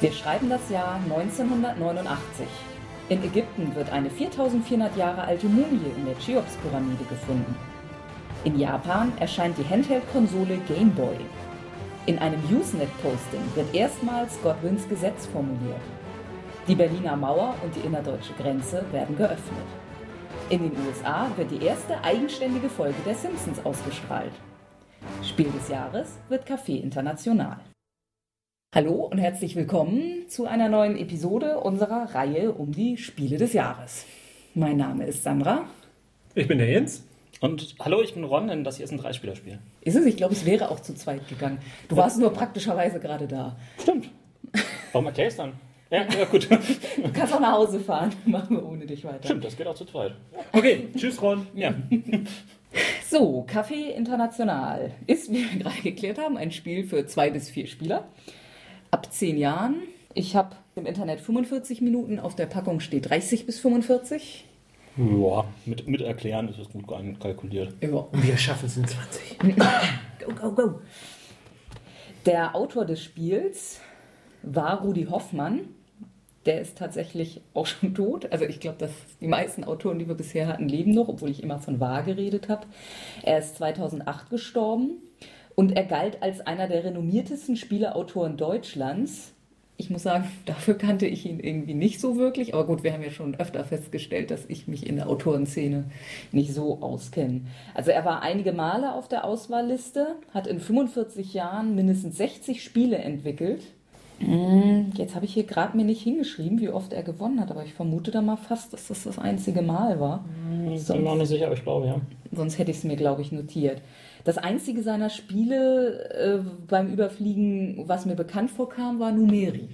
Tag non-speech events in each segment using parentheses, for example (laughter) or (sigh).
Wir schreiben das Jahr 1989. In Ägypten wird eine 4400 Jahre alte Mumie in der Cheops-Pyramide gefunden. In Japan erscheint die Handheld-Konsole Game Boy. In einem Usenet-Posting wird erstmals Godwins Gesetz formuliert. Die Berliner Mauer und die innerdeutsche Grenze werden geöffnet. In den USA wird die erste eigenständige Folge der Simpsons ausgestrahlt. Spiel des Jahres wird Café International. Hallo und herzlich willkommen zu einer neuen Episode unserer Reihe um die Spiele des Jahres. Mein Name ist Sandra. Ich bin der Jens. Und hallo, ich bin Ron, denn das hier ist ein Dreispielerspiel. Ist es? Ich glaube, es wäre auch zu zweit gegangen. Du warst nur praktischerweise gerade da. Stimmt. Warum erklärst du dann? Ja, ja, gut. Du kannst auch nach Hause fahren. (laughs) Machen wir ohne dich weiter. Stimmt, das geht auch zu zweit. Okay, tschüss Ron. Ja. So, Café International ist, wie wir gerade geklärt haben, ein Spiel für zwei bis vier Spieler ab zehn Jahren. Ich habe im Internet 45 Minuten, auf der Packung steht 30 bis 45. Ja, mit, mit Erklären ist es gut kalkuliert. Ja. Und wir schaffen es in 20. (coughs) Go, go, go. Der Autor des Spiels war Rudi Hoffmann. Der ist tatsächlich auch schon tot. Also ich glaube, dass die meisten Autoren, die wir bisher hatten, leben noch, obwohl ich immer von wahr geredet habe. Er ist 2008 gestorben und er galt als einer der renommiertesten Spieleautoren Deutschlands. Ich muss sagen, (laughs) dafür kannte ich ihn irgendwie nicht so wirklich. Aber gut, wir haben ja schon öfter festgestellt, dass ich mich in der Autorenszene nicht so auskenne. Also er war einige Male auf der Auswahlliste, hat in 45 Jahren mindestens 60 Spiele entwickelt. Hm, Jetzt habe ich hier gerade mir nicht hingeschrieben, wie oft er gewonnen hat, aber ich vermute da mal fast, dass das das einzige Mal war. Ich bin mir auch nicht sicher, aber ich glaube, ja. Sonst hätte ich es mir, glaube ich, notiert. Das einzige seiner Spiele äh, beim Überfliegen, was mir bekannt vorkam, war Numeri.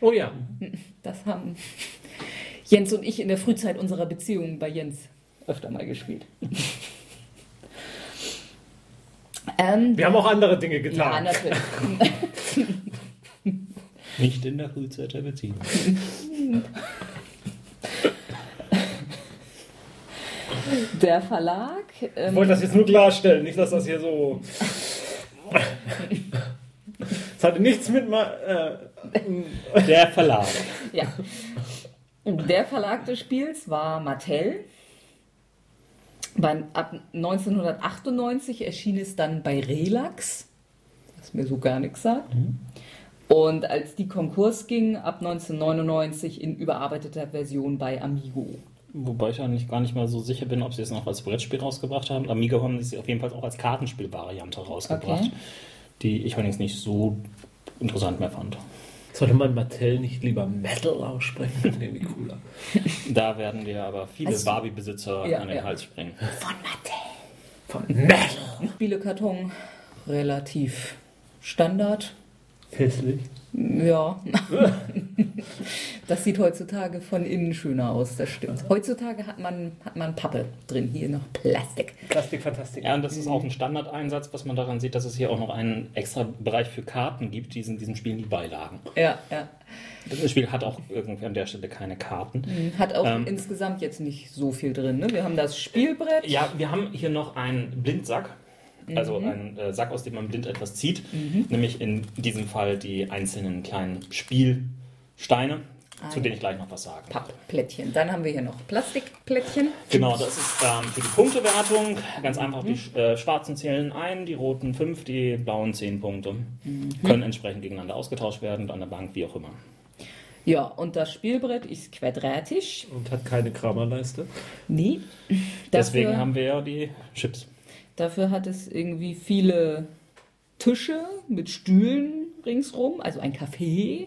Oh ja. Das haben Jens und ich in der Frühzeit unserer Beziehung bei Jens öfter mal gespielt. (laughs) ähm, Wir haben auch andere Dinge ja, getan. natürlich. (laughs) Nicht in der Frühzeit der Beziehung. (laughs) Der Verlag. ich Ähm, wollte das jetzt nur klarstellen, nicht, dass das hier so. Es hatte nichts mit mal. Äh, Der Verlag. Ja. Der Verlag des Spiels war Mattel. Beim, ab 1998 erschien es dann bei Relax, was mir so gar nichts sagt. Und als die Konkurs ging, ab 1999 in überarbeiteter Version bei Amigo. Wobei ich eigentlich gar nicht mal so sicher bin, ob sie es noch als Brettspiel rausgebracht haben. Amiga haben sie auf jeden Fall auch als Kartenspielvariante rausgebracht, Okay. die ich allerdings nicht so interessant mehr fand. sollte man Mattel nicht lieber Metal aussprechen? Das wäre irgendwie cooler. (laughs) Da werden wir aber viele Also- Barbie-Besitzer Ja, an den ja. Hals springen. Von Mattel. Von Metal! Spielekarton relativ Standard. Hässlich. Ja. (laughs) das sieht heutzutage von innen schöner aus, das stimmt. Heutzutage hat man, hat man Pappe drin, hier noch Plastik. Plastik, Fantastik. Ja, und das ist auch ein Standardeinsatz, was man daran sieht, dass es hier auch noch einen extra Bereich für Karten gibt, die sind in diesen Spielen die Beilagen. Ja, ja. Das Spiel hat auch irgendwie an der Stelle keine Karten. Hat auch Ähm. insgesamt jetzt nicht so viel drin. Ne? Wir haben das Spielbrett. Ja, wir haben hier noch einen Blindsack. Also einen äh, Sack, aus dem man blind etwas zieht. Nämlich in diesem Fall die einzelnen kleinen Spielsteine, Zu denen ich gleich noch was sage. Pappplättchen. Dann haben wir hier noch Plastikplättchen. Genau, das ist ähm, für die Punktewertung. Ganz einfach, die sch- äh, schwarzen zählen ein, die roten 5, die blauen 10 Punkte. Können entsprechend gegeneinander ausgetauscht werden, an der Bank, wie auch immer. Ja, und das Spielbrett ist quadratisch. Und hat keine Kramerleiste. Nee. (laughs) Deswegen Dafür, haben wir ja die Chips. dafür hat es irgendwie viele Tische mit Stühlen ringsrum, also ein Café.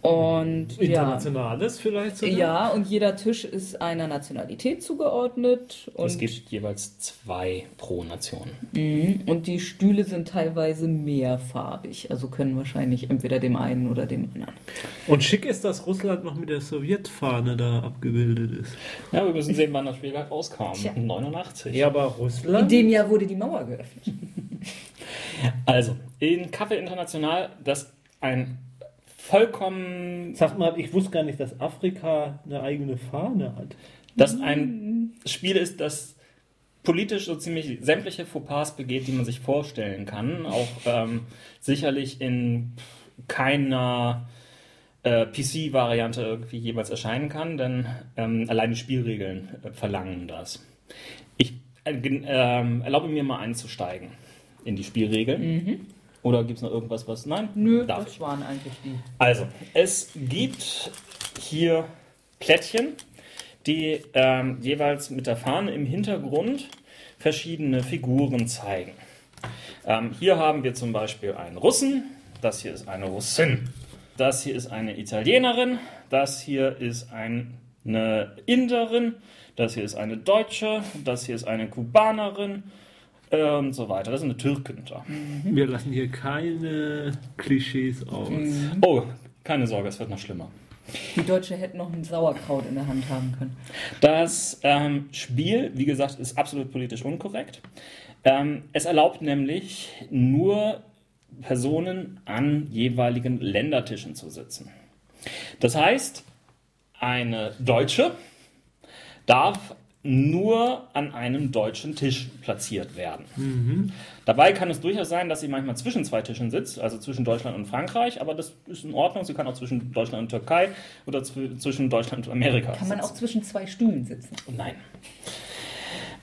Und ja. Internationales vielleicht sogar? Ja, und jeder Tisch ist einer Nationalität zugeordnet. Und, Es gibt jeweils zwei pro Nation. Mhm. und die Stühle sind teilweise mehrfarbig, also können wahrscheinlich entweder dem einen oder dem anderen. Und schick ist, dass Russland noch mit der Sowjetfahne da abgebildet ist. Ja, wir müssen sehen, wann das Spiel rauskam. Tja. 89. Ja, aber In Russland? dem Jahr wurde die Mauer geöffnet. (laughs) Also, in Kaffee International, das ein vollkommen, Sag mal, ich wusste gar nicht, dass Afrika eine eigene Fahne hat. das ein Spiel ist, das politisch so ziemlich sämtliche Fauxpas begeht, die man sich vorstellen kann. Auch ähm, sicherlich in keiner äh, PC-Variante irgendwie jemals erscheinen kann, denn ähm, allein die Spielregeln äh, verlangen das. Ich äh, ähm, erlaube mir mal einzusteigen in die Spielregeln. Oder gibt es noch irgendwas, was. Nein? Nö, Darf das ich. waren eigentlich die. Also, es gibt hier Plättchen, die ähm, jeweils mit der Fahne im Hintergrund verschiedene Figuren zeigen. Ähm, hier haben wir zum Beispiel einen Russen, das hier ist eine Russin, das hier ist eine Italienerin, das hier ist ein, eine Inderin, das hier ist eine Deutsche, das hier ist eine Kubanerin und so weiter. Das ist eine Türkin da. Wir lassen hier keine Klischees aus. Oh, keine Sorge, es wird noch schlimmer. Die Deutsche hätte noch ein Sauerkraut in der Hand haben können. Das ähm, Spiel, wie gesagt, ist absolut politisch unkorrekt. Ähm, es erlaubt nämlich nur Personen an jeweiligen Ländertischen zu sitzen. Das heißt, eine Deutsche darf nur an einem deutschen Tisch platziert werden. Dabei kann es durchaus sein, dass sie manchmal zwischen zwei Tischen sitzt, also zwischen Deutschland und Frankreich, aber das ist in Ordnung. Sie kann auch zwischen Deutschland und Türkei oder zw- zwischen Deutschland und Amerika Kann man sitzen. auch zwischen zwei Stühlen sitzen. Nein.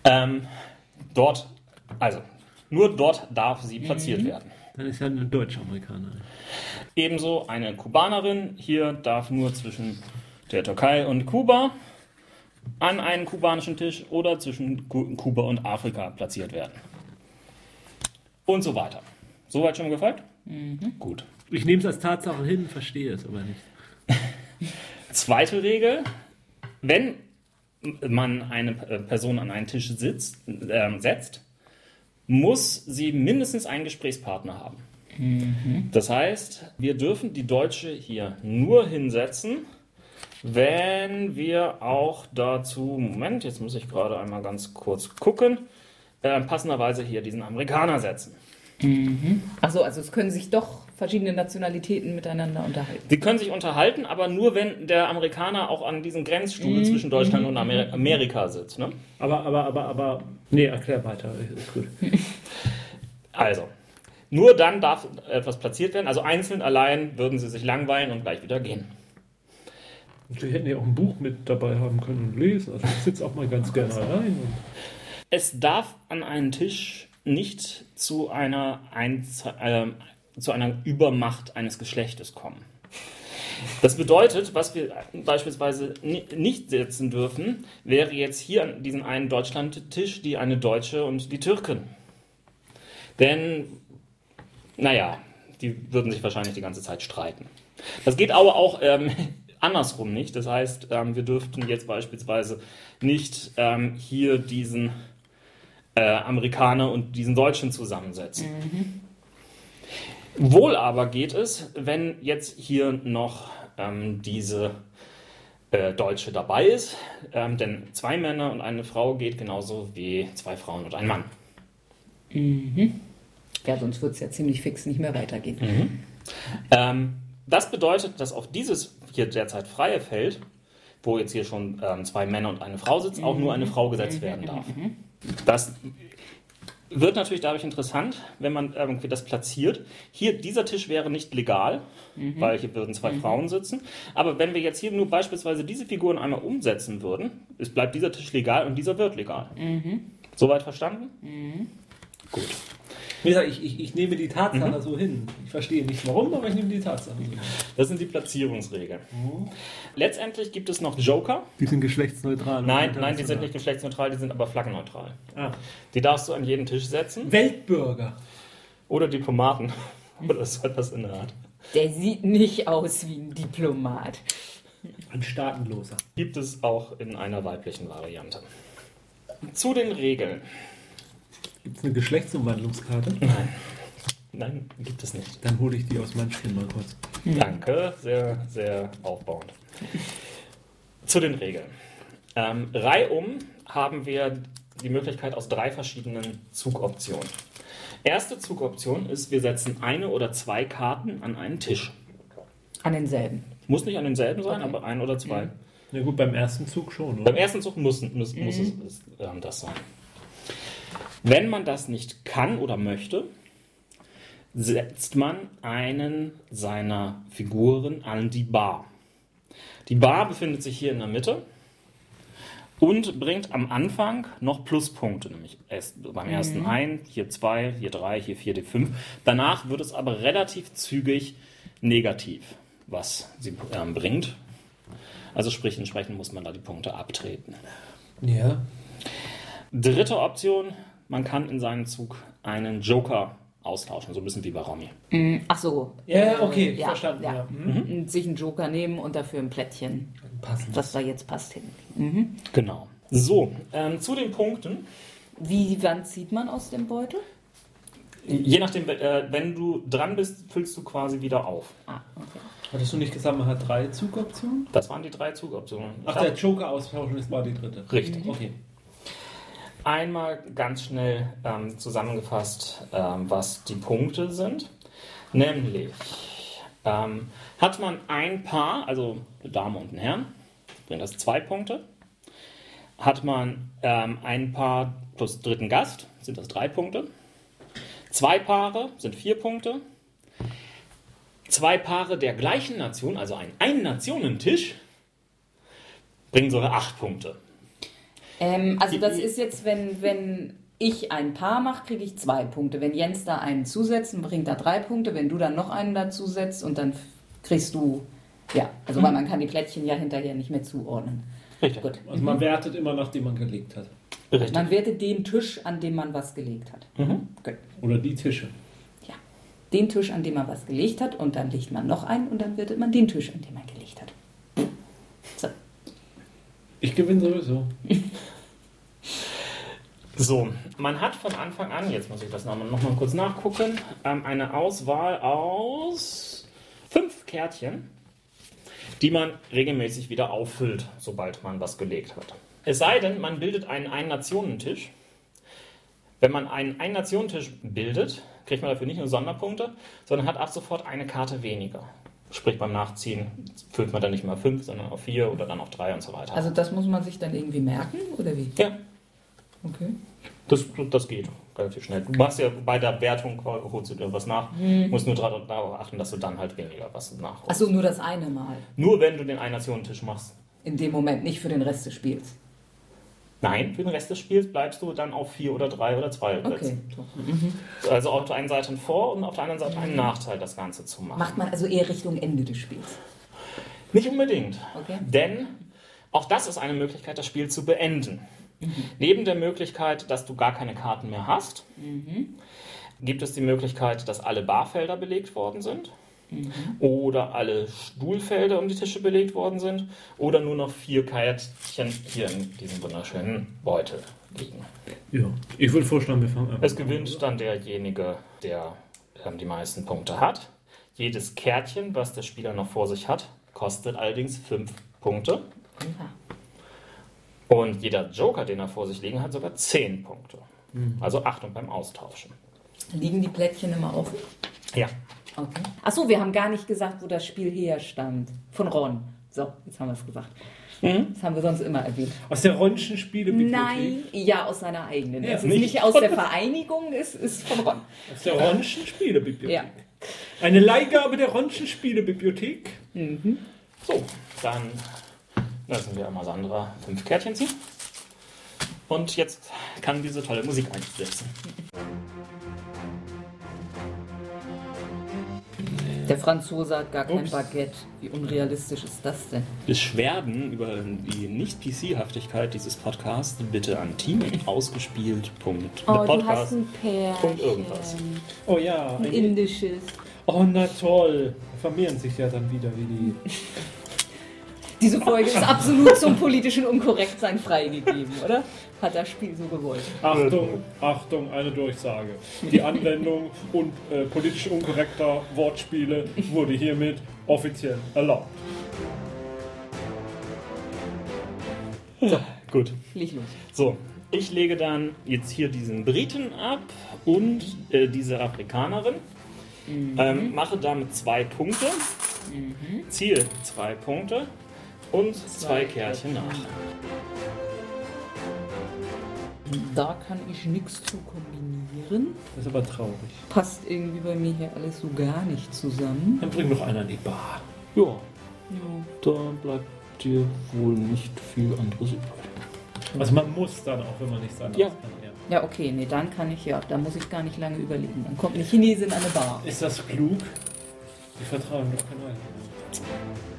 Ähm, dort, also, nur dort darf sie platziert werden. Dann ist ja eine Deutsch-Amerikanerin. Ebenso eine Kubanerin hier darf nur zwischen der Türkei und Kuba an einen kubanischen Tisch oder zwischen Ku- Kuba und Afrika platziert werden. Und so weiter. Soweit schon gefolgt? Gut. Ich nehme es als Tatsache hin, verstehe es aber nicht. (laughs) Zweite Regel, wenn man eine äh, Person an einen Tisch sitzt, ähm, setzt, muss sie mindestens einen Gesprächspartner haben. Das heißt, wir dürfen die Deutsche hier nur hinsetzen, wenn wir auch dazu, Moment, jetzt muss ich gerade einmal ganz kurz gucken, äh, passenderweise hier diesen Amerikaner setzen. Achso, also es können sich doch verschiedene Nationalitäten miteinander unterhalten. Sie können sich unterhalten, aber nur wenn der Amerikaner auch an diesem Grenzstuhl zwischen Deutschland und Amer Amerika sitzt. Ne? Aber, aber, aber, aber. Nee, erklär weiter. Ist gut. (laughs) Also, nur dann darf etwas platziert werden. Also einzeln allein würden sie sich langweilen und gleich wieder gehen. Sie hätten ja auch ein Buch mit dabei haben können und lesen. Also ich sitze auch mal ganz gerne allein. Und Es darf an einen Tisch nicht zu einer, Einz äh, zu einer Übermacht eines Geschlechtes kommen. Das bedeutet, was wir beispielsweise ni- nicht setzen dürfen, wäre jetzt hier an diesen einen Deutschlandtisch die eine Deutsche und die Türkin. Denn, naja, die würden sich wahrscheinlich die ganze Zeit streiten. Das geht aber auch ähm, andersrum nicht. Das heißt, ähm, wir dürften jetzt beispielsweise nicht ähm, hier diesen äh, Amerikaner und diesen Deutschen zusammensetzen. Wohl aber geht es, wenn jetzt hier noch ähm, diese äh, Deutsche dabei ist, ähm, denn zwei Männer und eine Frau geht genauso wie zwei Frauen und ein Mann. Ja, sonst wird es ja ziemlich fix nicht mehr weitergehen. Ähm, das bedeutet, dass auf dieses hier derzeit freie Feld, wo jetzt hier schon ähm, zwei Männer und eine Frau sitzen, auch nur eine Frau gesetzt werden (laughs) darf. Das wird natürlich dadurch interessant, wenn man irgendwie das platziert. Hier, dieser Tisch wäre nicht legal, weil hier würden zwei Frauen sitzen. Aber wenn wir jetzt hier nur beispielsweise diese Figuren einmal umsetzen würden, es bleibt dieser Tisch legal und dieser wird legal. Soweit verstanden? Gut. Wie gesagt, ich, ich, ich nehme die Tatsache so hin. Ich verstehe nicht warum, aber ich nehme die Tatsache so hin. Das sind die Platzierungsregeln. Letztendlich gibt es noch Joker. Die sind geschlechtsneutral. und Nein, nein, die sind nicht geschlechtsneutral, die sind aber flaggenneutral. Ah. Die darfst du an jeden Tisch setzen. Weltbürger. Oder Diplomaten. (laughs) Oder so etwas in der Art. Der sieht nicht aus wie ein Diplomat. Ein Staatenloser. Gibt es auch in einer weiblichen Variante. Zu den Regeln. Gibt es eine Geschlechtsumwandlungskarte? Nein, gibt es nicht. Dann hole ich die aus Munchkin mal kurz. Danke, sehr, sehr aufbauend. Zu den Regeln. Ähm, reihum haben wir die Möglichkeit aus drei verschiedenen Zugoptionen. Erste Zugoption ist, wir setzen eine oder zwei Karten an einen Tisch. An denselben. Muss nicht an denselben sein, Okay. aber ein oder zwei. Na gut, beim ersten Zug schon, Beim oder? ersten Zug muss, muss, muss es ist, ähm, das sein. Wenn man das nicht kann oder möchte, setzt man einen seiner Figuren an die Bar. Die Bar befindet sich hier in der Mitte und bringt am Anfang noch Pluspunkte, nämlich beim ersten ein, hier zwei, hier drei, hier vier, hier fünf. Danach wird es aber relativ zügig negativ, was sie ähm, bringt. Also sprich, entsprechend muss man da die Punkte abtreten. Ja. Dritte Option, man kann in seinem Zug einen Joker austauschen, so ein bisschen wie bei Romy. Ach so. Ja, okay, ja, verstanden. ja. Ja. Mhm. Und Sich einen Joker nehmen und dafür ein Plättchen, Passend. was da jetzt passt, hin. Genau. So, ähm, zu den Punkten. Wie, wann zieht man aus dem Beutel? Je nachdem, äh, wenn du dran bist, füllst du quasi wieder auf. Ah, okay. Hattest du nicht gesagt, man hat drei Zugoptionen? Das waren die drei Zugoptionen. Ach, der Joker austauschen ist war die dritte. Richtig. Okay. Einmal ganz schnell ähm, zusammengefasst, ähm, was die Punkte sind. Nämlich ähm, hat man ein Paar, also eine Dame und ein Herrn, bringt das zwei Punkte. Hat man ähm, ein Paar plus dritten Gast, sind das drei Punkte. Zwei Paare sind vier Punkte. Zwei Paare der gleichen Nation, also ein Ein-Nationentisch, bringen sogar acht Punkte. Ähm, also das ist jetzt, wenn, wenn ich ein Paar mache, kriege ich zwei Punkte. Wenn Jens da einen zusetzt, bringt er drei Punkte. Wenn du dann noch einen dazu setzt und dann kriegst du, ja, also weil man kann die Plättchen ja hinterher nicht mehr zuordnen. Richtig. Gut. Also man wertet immer, nachdem man gelegt hat. Richtig. Man wertet den Tisch, an dem man was gelegt hat. Mhm. Gut. Oder die Tische. Ja. Den Tisch, an dem man was gelegt hat und dann legt man noch einen und dann wertet man den Tisch, an dem man gelegt hat. Ich gewinne sowieso. (laughs) So, man hat von Anfang an, jetzt muss ich das nochmal noch mal kurz nachgucken, ähm, eine Auswahl aus fünf Kärtchen, die man regelmäßig wieder auffüllt, sobald man was gelegt hat. Es sei denn, man bildet einen Ein-Nationentisch. Wenn man einen Ein-Nationentisch bildet, kriegt man dafür nicht nur Sonderpunkte, sondern hat ab sofort eine Karte weniger. Sprich, beim Nachziehen füllt man dann nicht mehr fünf, sondern auf vier oder dann auf drei und so weiter. Also das muss man sich dann irgendwie merken, oder wie? ja, Okay. Das, das geht relativ schnell. Du machst ja bei der Wertung, holst du dir was nach, musst nur darauf darauf achten, dass du dann halt weniger was nachholst. Achso, nur das eine Mal. Nur wenn du den Ein-Nationentisch machst. In dem Moment, nicht für den Rest des Spiels. Nein, für den Rest des Spiels bleibst du dann auf vier oder drei oder zwei Okay. Plätzen. So. Also auf der einen Seite ein Vor- und auf der anderen Seite einen Nachteil, das Ganze zu machen. Macht man also eher Richtung Ende des Spiels. Nicht unbedingt. Okay. Denn auch das ist eine Möglichkeit, das Spiel zu beenden. Neben der Möglichkeit, dass du gar keine Karten mehr hast, gibt es die Möglichkeit, dass alle Barfelder belegt worden sind. Oder alle Stuhlfelder um die Tische belegt worden sind. Oder nur noch vier Kärtchen hier in diesem wunderschönen Beutel liegen. Ja. Ich würde vorschlagen, wir fangen an. Es gewinnt dann derjenige, der ähm, die meisten Punkte hat. Jedes Kärtchen, was der Spieler noch vor sich hat, kostet allerdings fünf Punkte. Ja. Und jeder Joker, den er vor sich liegen hat, sogar 10 Punkte. Also Achtung beim Austauschen. Liegen die Plättchen immer offen? Ja. Okay. Achso, wir haben gar nicht gesagt, wo das Spiel herstammt. Von Ron. So, jetzt haben wir es gesagt. Das haben wir sonst immer erwähnt. Aus der Ronschen Spielebibliothek. Nein, ja, aus seiner eigenen. Ja, es ist nicht nicht aus der Vereinigung, es ist von Ron. Aus der Ronschen Spielebibliothek. Ja. Eine Leihgabe der Ronschen Spielebibliothek. So, dann lassen wir einmal Sandra fünf Kärtchen ziehen. Und jetzt kann diese tolle Musik einsetzen. Der Franzose hat gar kein Ups. Baguette. Wie unrealistisch ist das denn? Beschwerden über die Nicht-PC-Haftigkeit dieses Podcasts bitte an team.ausgespielt.podcast. Oh, du hast ein Pärchen. Punkt irgendwas. Oh ja. Ein Ein indisches. oh, na toll. Vermehren sich ja dann wieder wie die. (laughs) Diese Folge ist absolut zum politischen Unkorrektsein freigegeben, oder? Hat das Spiel so gewollt. Achtung, Achtung, eine Durchsage. Die Anwendung und äh, politisch unkorrekter Wortspiele wurde hiermit offiziell erlaubt. Gut. Leg los. So, ich lege dann jetzt hier diesen Briten ab und äh, diese Afrikanerin. Ähm, mache damit zwei Punkte. Ziel zwei Punkte und zwei, Kärtchen nach. Da kann ich nichts zu kombinieren. Das ist aber traurig. Passt irgendwie bei mir hier alles so gar nicht zusammen. Dann bring doch einer an die Bar. Ja, Ja. da bleibt dir wohl nicht viel anderes übrig. Also man muss dann auch, wenn man nichts anderes Ja. kann. Ja. Ja, okay, nee, dann kann ich ja. Da muss ich gar nicht lange überlegen. Dann kommt eine Chinesin an eine Bar. Ist das klug? Die vertrauen doch kein Alkohol.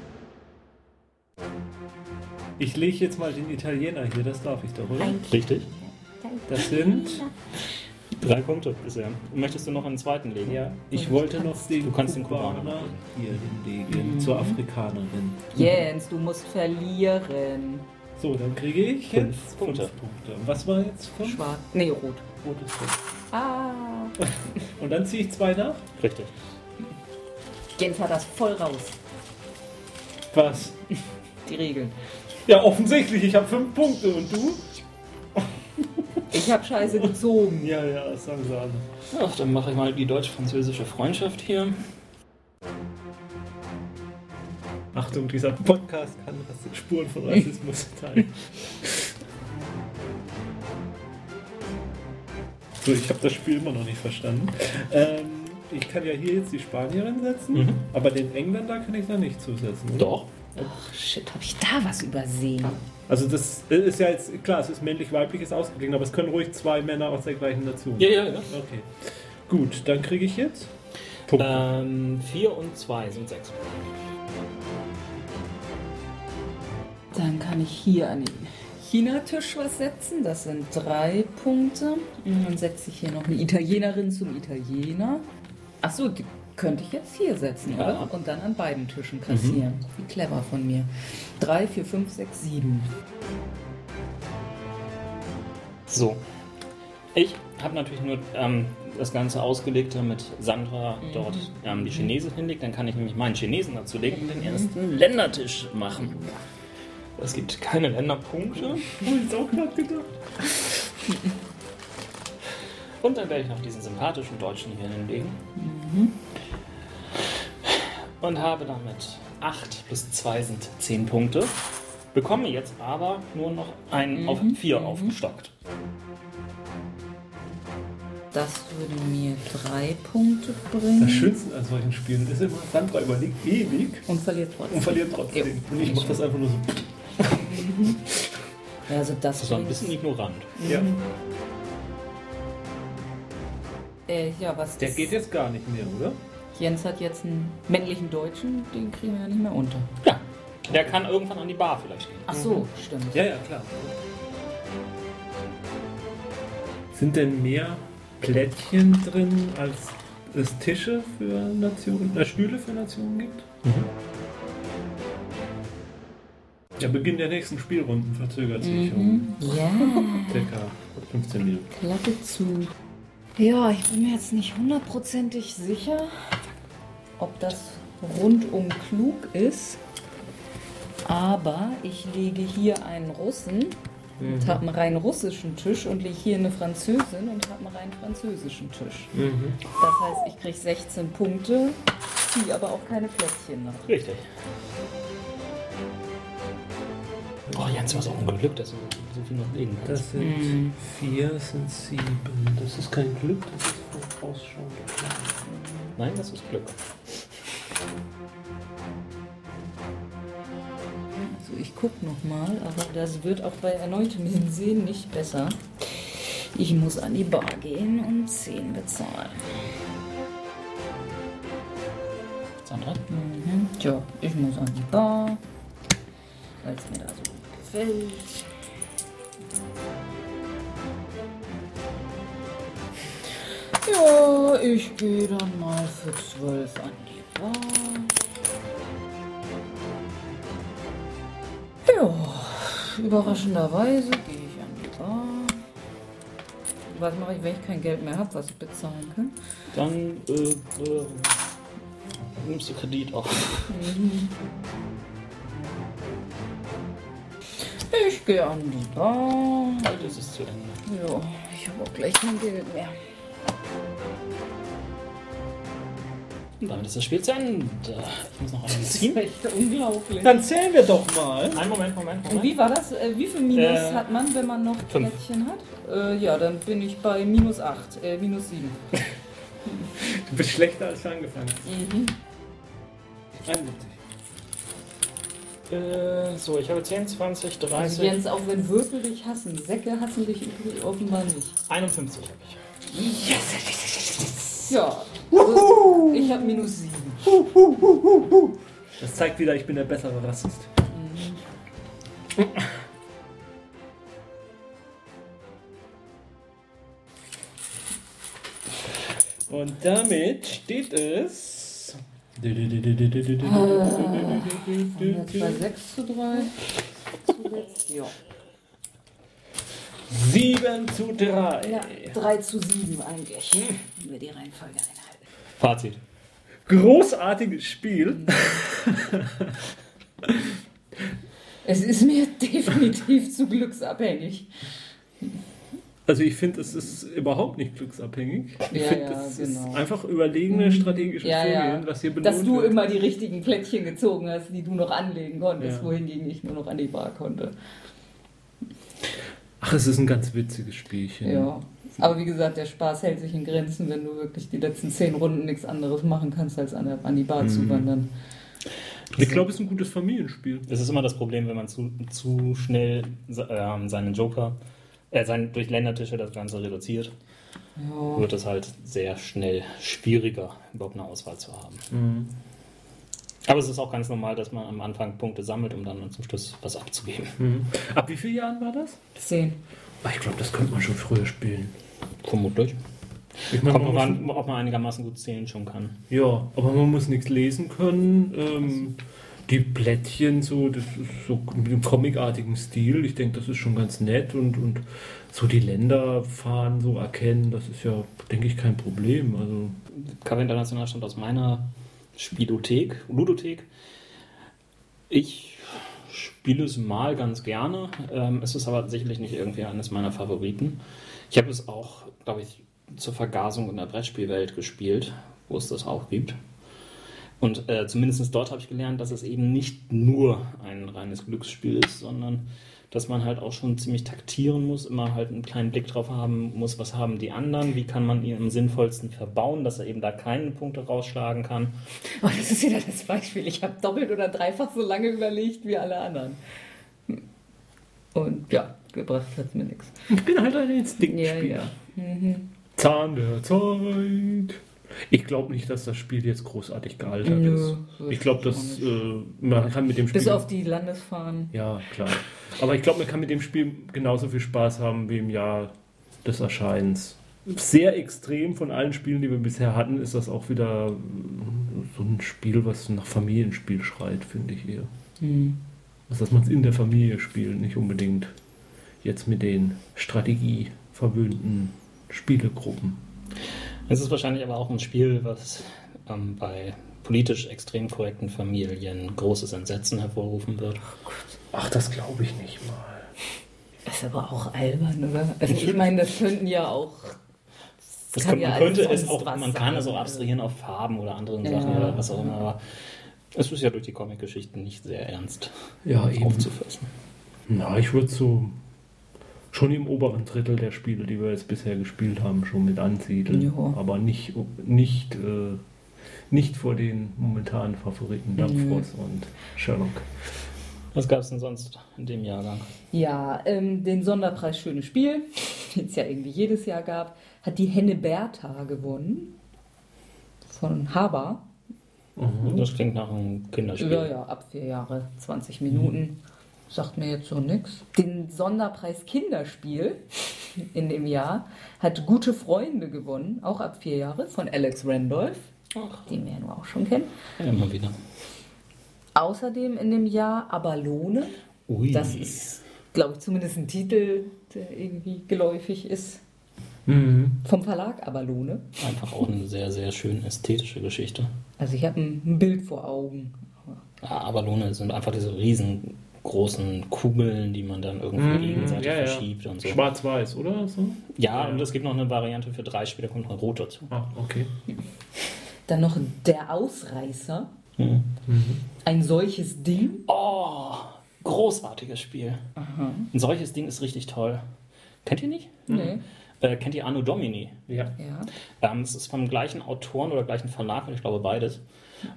Ich lege jetzt mal den Italiener hier, das darf ich doch, oder? Richtig. Das sind. Drei Punkte bisher. Möchtest du noch einen zweiten legen? Ja, ich wollte noch den Du kannst den Kubaner hier hinlegen, zur Afrikanerin. Jens, du musst verlieren. So, dann kriege ich Fünf jetzt Punkte. fünf Punkte. Und was war jetzt fünf? Schwarz. Nee, rot. Rotes Fünf. Ah. (laughs) Und dann ziehe ich zwei nach? Richtig. Jens hat das voll raus. Was? Die Regeln. Ja, offensichtlich, ich habe fünf Punkte und du? Ich hab Scheiße gezogen. Ja, ja, das sagen sie alle. Ach, dann mache ich mal die deutsch-französische Freundschaft hier. Achtung, dieser Podcast kann Spuren von Rassismus (laughs) teilen. So, ich habe das Spiel immer noch nicht verstanden. Ähm, ich kann ja hier jetzt die Spanierin setzen, Mhm. aber den Engländer kann ich da nicht zusetzen. Oder? Doch. Ach, shit, hab ich da was übersehen? Also das ist ja jetzt, klar, es ist männlich-weibliches ausgeglichen, aber es können ruhig zwei Männer aus der gleichen Nation. Ja, ja, ja. Okay. Gut, dann kriege ich jetzt Punkte. Ähm, vier und zwei sind sechs. Dann kann ich hier an den China-Tisch was setzen. Das sind drei Punkte. Und dann setze ich hier noch eine Italienerin zum Italiener. Achso, die könnte ich jetzt hier setzen, Ja. oder? Und dann an beiden Tischen kassieren. Wie clever von mir. Drei, vier, fünf, sechs, sieben. So. Ich habe natürlich nur ähm, das Ganze ausgelegt, damit Sandra dort ähm, die Chinesen hinlegt. Dann kann ich nämlich meinen Chinesen dazu legen und den ersten Ländertisch machen. Es gibt keine Länderpunkte. Hab ich auch gerade gedacht. (laughs) Und dann werde ich noch diesen sympathischen Deutschen hier hinlegen. Und habe damit 8 plus 2 sind 10 Punkte. Bekomme jetzt aber nur noch einen auf 4 aufgestockt. Das würde mir drei Punkte bringen. Das Schönste an solchen Spielen ist immer, Sandra überlegt ewig Und verliert trotzdem. und verliert trotzdem. Jo. Und ich mache das einfach nur so. (laughs) Ja, also das, Das war ein bringt- bisschen ignorant. Ja, Äh, ja, was der ist- geht jetzt gar nicht mehr, oder? Jens hat jetzt einen männlichen Deutschen, den kriegen wir ja nicht mehr unter. Ja, der kann irgendwann an die Bar vielleicht gehen. Ach so, stimmt. Ja, ja, klar. Sind denn mehr Plättchen drin, als es Tische für Nationen, äh, Stühle für Nationen gibt? Der Beginn der nächsten Spielrunden verzögert sich um Ja, circa 15 Minuten. Klappe zu. Ja, ich bin mir jetzt nicht hundertprozentig sicher, ob das rundum klug ist. Aber ich lege hier einen Russen und habe einen rein russischen Tisch und lege hier eine Französin und habe einen rein französischen Tisch. Das heißt, ich kriege 16 Punkte, ziehe aber auch keine Plättchen nach. Richtig. Oh, Jens, hast auch ein Glück, dass du so viel noch legen kannst. Das sind vier, das sind sieben. Das ist kein Glück, das ist vorausschauend. Nein, das ist Glück. Also ich gucke nochmal, aber das wird auch bei erneutem Hinsehen nicht besser. Ich muss an die Bar gehen und 10 bezahlen. Sandra? Mhm. Tja, ich muss an die Bar, weil es mir da so gut gefällt. Ja, ich gehe dann mal für 12 an die Bar. Ja, überraschenderweise gehe ich an die Bar. Was mache ich, wenn ich kein Geld mehr habe, was ich bezahlen kann? Dann äh, äh, nimmst du Kredit auf. Ich gehe an die Bar. Heute ist es zu Ende. Ja, ich habe auch gleich kein Geld mehr. Damit ist das Spiel zu Ende. Ich muss noch einen (laughs) Das ist ziehen. echt unglaublich. Dann zählen wir doch mal. Einen Moment, Moment, Und Moment. wie war das? Äh, wie viel Minus Äh, hat man, wenn man noch fünf. Plättchen hat? Äh, ja, dann bin ich bei minus 8, äh, minus 7. Du bist schlechter als du angefangen hast. Mhm. 71. Äh, so, ich habe 10, 20, Also 30, Jens, auch wenn Würfel dich hassen, Säcke hassen dich übrigens offenbar nicht. 51 habe ich. Ja, also ich habe minus 7. Das zeigt wieder, ich bin der bessere Rassist. Und damit steht es. Jetzt bei 6 zu 3. Zuletzt, ja. 7 zu 3. ja, 3 zu 7 eigentlich. Wenn wir die Reihenfolge einhalten. Fazit. Großartiges Spiel. Es ist mir (laughs) definitiv zu glücksabhängig. Also ich finde, es ist überhaupt nicht glücksabhängig. Ich Ja, finde, ja, es genau. ist einfach überlegene strategische Ja, ja. Vorgehen, was hier belohnt Dass du wird. immer die richtigen Plättchen gezogen hast, die du noch anlegen konntest, Ja. wohingegen ich nur noch an die Bar konnte. Ach, es ist ein ganz witziges Spielchen. Ja. Aber wie gesagt, der Spaß hält sich in Grenzen, wenn du wirklich die letzten zehn Runden nichts anderes machen kannst, als an, der, an die Bar Mhm. zu wandern. Ich glaube, es ist ein gutes Familienspiel. Es ist immer das Problem, wenn man zu, zu schnell ähm, seinen Joker, äh, sein, durch Ländertische das Ganze reduziert, Ja. wird es halt sehr schnell schwieriger, überhaupt eine Auswahl zu haben. Aber es ist auch ganz normal, dass man am Anfang Punkte sammelt, um dann zum Schluss was abzugeben. Ab wie vielen Jahren war das? Zehn. Ah, Ich glaube, das könnte man schon früher spielen. Vermutlich. Ich meine, Kommt man man muss, an, ob man einigermaßen gut zählen schon kann. ja, aber man muss nichts lesen können. Ähm, die Plättchen, so, das ist so mit dem comicartigen Stil. Ich denke, das ist schon ganz nett und, und so die Länderfahren so erkennen, das ist ja, denke ich, kein Problem. Also, Cover International stammt aus meiner Spielothek, Ludothek. Ich spiele es mal ganz gerne. Ähm, es ist aber sicherlich nicht irgendwie eines meiner Favoriten. Ich habe es auch, glaube ich, zur Vergasung in der Brettspielwelt gespielt, wo es das auch gibt. Und äh, zumindest dort habe ich gelernt, dass es eben nicht nur ein reines Glücksspiel ist, sondern dass man halt auch schon ziemlich taktieren muss, immer halt einen kleinen Blick drauf haben muss, was haben die anderen, wie kann man ihn am sinnvollsten verbauen, dass er eben da keine Punkte rausschlagen kann. Oh, das ist wieder das Beispiel. Ich habe doppelt oder dreifach so lange überlegt wie alle anderen. Und ja, gebracht hat es mir nichts. ich bin halt ein Ja, Instinktspieler. ja. Mhm. Zahn der Zeit. Ich glaube nicht, dass das Spiel jetzt großartig gealtert Nö, ist. Ich glaube, dass äh, man kann mit dem Spiel. Bis auf die Landesfahren. Ja, klar. Aber ich glaube, man kann mit dem Spiel genauso viel Spaß haben wie im Jahr des Erscheinens. Sehr extrem von allen Spielen, die wir bisher hatten, ist das auch wieder äh, so ein Spiel, was nach Familienspiel schreit, finde ich eher. Mhm. Also, dass man es in der Familie spielt, nicht unbedingt jetzt mit den strategieverwöhnten Spielegruppen. Es ist wahrscheinlich aber auch ein Spiel, was ähm, bei politisch extrem korrekten Familien großes Entsetzen hervorrufen wird. Ach, das glaube ich nicht mal. Das ist aber auch albern, oder? Also ich meine, das könnten ja auch. Das kann ja man könnte es auch, man kann es auch abstrahieren auf Farben oder anderen Ja. Sachen oder was auch immer, aber es ist ja durch die Comic-Geschichten nicht sehr ernst Ja, eben. aufzufassen. Na, ich würde so schon im oberen Drittel der Spiele, die wir jetzt bisher gespielt haben, schon mit ansiedeln. Ja. Aber nicht, nicht, äh, nicht vor den momentanen Favoriten Dampfrost und Sherlock. Was gab es denn sonst in dem Jahrgang? Ja, ähm, den Sonderpreis Schönes Spiel, (laughs) den es ja irgendwie jedes Jahr gab, hat die Henne Bertha gewonnen. Von Haber. Das klingt nach einem Kinderspiel. Ja, ja, ab vier Jahre, 20 Minuten. Sagt mir jetzt so nix. Den Sonderpreis Kinderspiel in dem Jahr hat Gute Freunde gewonnen, auch ab vier Jahre, von Alex Randolph, Ach, den wir ja nur auch schon kennen. ja, immer wieder. Außerdem in dem Jahr Abalone. Ui. Das ist, glaube ich, zumindest ein Titel, der irgendwie geläufig ist. Mhm. Vom Verlag Abalone. einfach auch eine sehr, sehr schön ästhetische Geschichte. Also ich habe ein, Bild vor Augen. Ja, Abalone sind einfach diese riesengroßen Kugeln, die man dann irgendwie Mhm, gegenseitig ja, ja. verschiebt und so. Schwarz-Weiß, oder? So? Ja, Ja. und es gibt noch eine Variante für drei Spieler, kommt noch ein rot dazu. Ah, okay. Dann noch Der Ausreißer. Mhm. Ein solches Ding. Oh, großartiges Spiel. Ein solches Ding ist richtig toll. Kennt ihr nicht? Nee. Äh, kennt ihr Anno Domini? Ja. Ja. Ähm, es ist vom gleichen Autoren oder gleichen Verlag, ich glaube beides.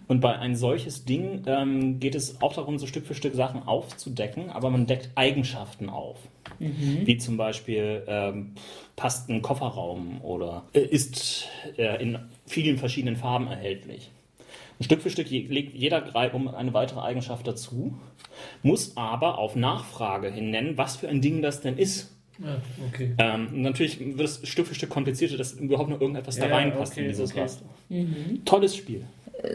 Und bei ein solches Ding ähm, geht es auch darum, so Stück für Stück Sachen aufzudecken, aber man deckt Eigenschaften auf. Wie zum Beispiel ähm, passt ein Kofferraum oder äh, ist äh, in vielen verschiedenen Farben erhältlich. Und Stück für Stück legt jeder Reihum eine weitere Eigenschaft dazu, muss aber auf Nachfrage hin nennen, was für ein Ding das denn ist. Ah, okay. Ähm, und natürlich wird es Stück für Stück komplizierter, dass überhaupt noch irgendetwas da Ja, reinpasst okay, in dieses okay. Raster. Tolles Spiel.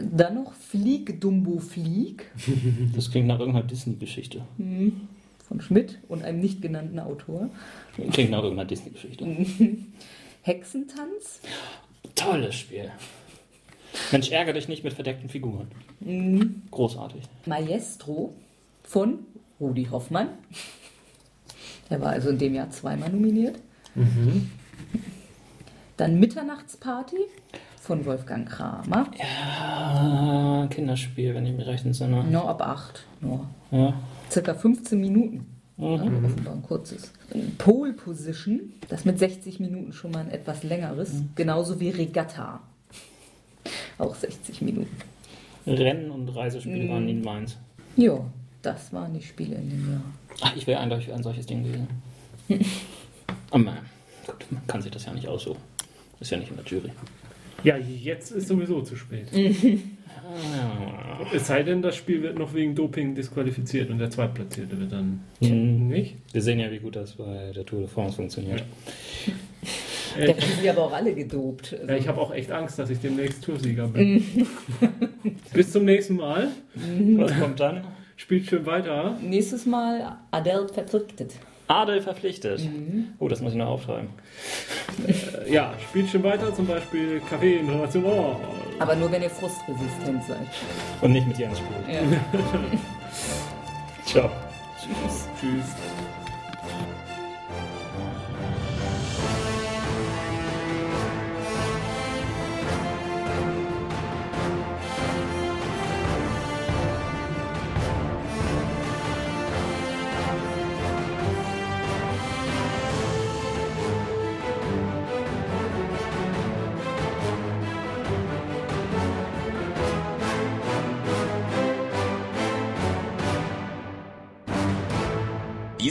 Dann noch Flieg, Dumbo, Flieg (laughs) Das klingt nach irgendeiner Disney-Geschichte. von Schmidt und einem nicht genannten Autor. Klingt nach irgendeiner Disney-Geschichte. (laughs) Hexentanz. Tolles Spiel. Mensch, ärgere dich nicht mit verdeckten Figuren. Großartig. Maestro von Rudi Hoffmann. Der war also in dem Jahr zweimal nominiert. Dann Mitternachtsparty von Wolfgang Kramer. Ah, Kinderspiel, wenn ich mich recht entsinne. Nur ab 8. Nur. Ja. Circa 15 Minuten. Also offenbar ein kurzes. Pole Position, das mit 60 Minuten schon mal ein etwas längeres. Genauso wie Regatta. Auch 60 Minuten. Rennen und Reisespiele waren nie meins. Ja, das waren die Spiele in dem Jahr. Ach, ich wäre eindeutig ein solches Ding gewesen. Aber (laughs) man, gut, man kann sich das ja nicht aussuchen. Ist ja nicht in der Jury. Ja, jetzt ist sowieso zu spät. (laughs) Es sei denn, das Spiel wird noch wegen Doping disqualifiziert und der Zweitplatzierte wird dann Mhm. nicht. Wir sehen ja, wie gut das bei der Tour de France funktioniert. (laughs) Da haben sie aber auch alle gedopt. Also, Ja, ich habe auch echt Angst, dass ich demnächst Toursieger bin. (laughs) Bis zum nächsten Mal. Was kommt dann? Spielt schön weiter. nächstes Mal Adele verpflichtet. Adel verpflichtet. Oh, das muss ich noch aufschreiben. Äh, Ja, spielt schön weiter, zum Beispiel Café International. Aber nur wenn ihr frustresistent seid. Und nicht mit Jens spielen. Ja. Ciao. Tschüss. Tschüss.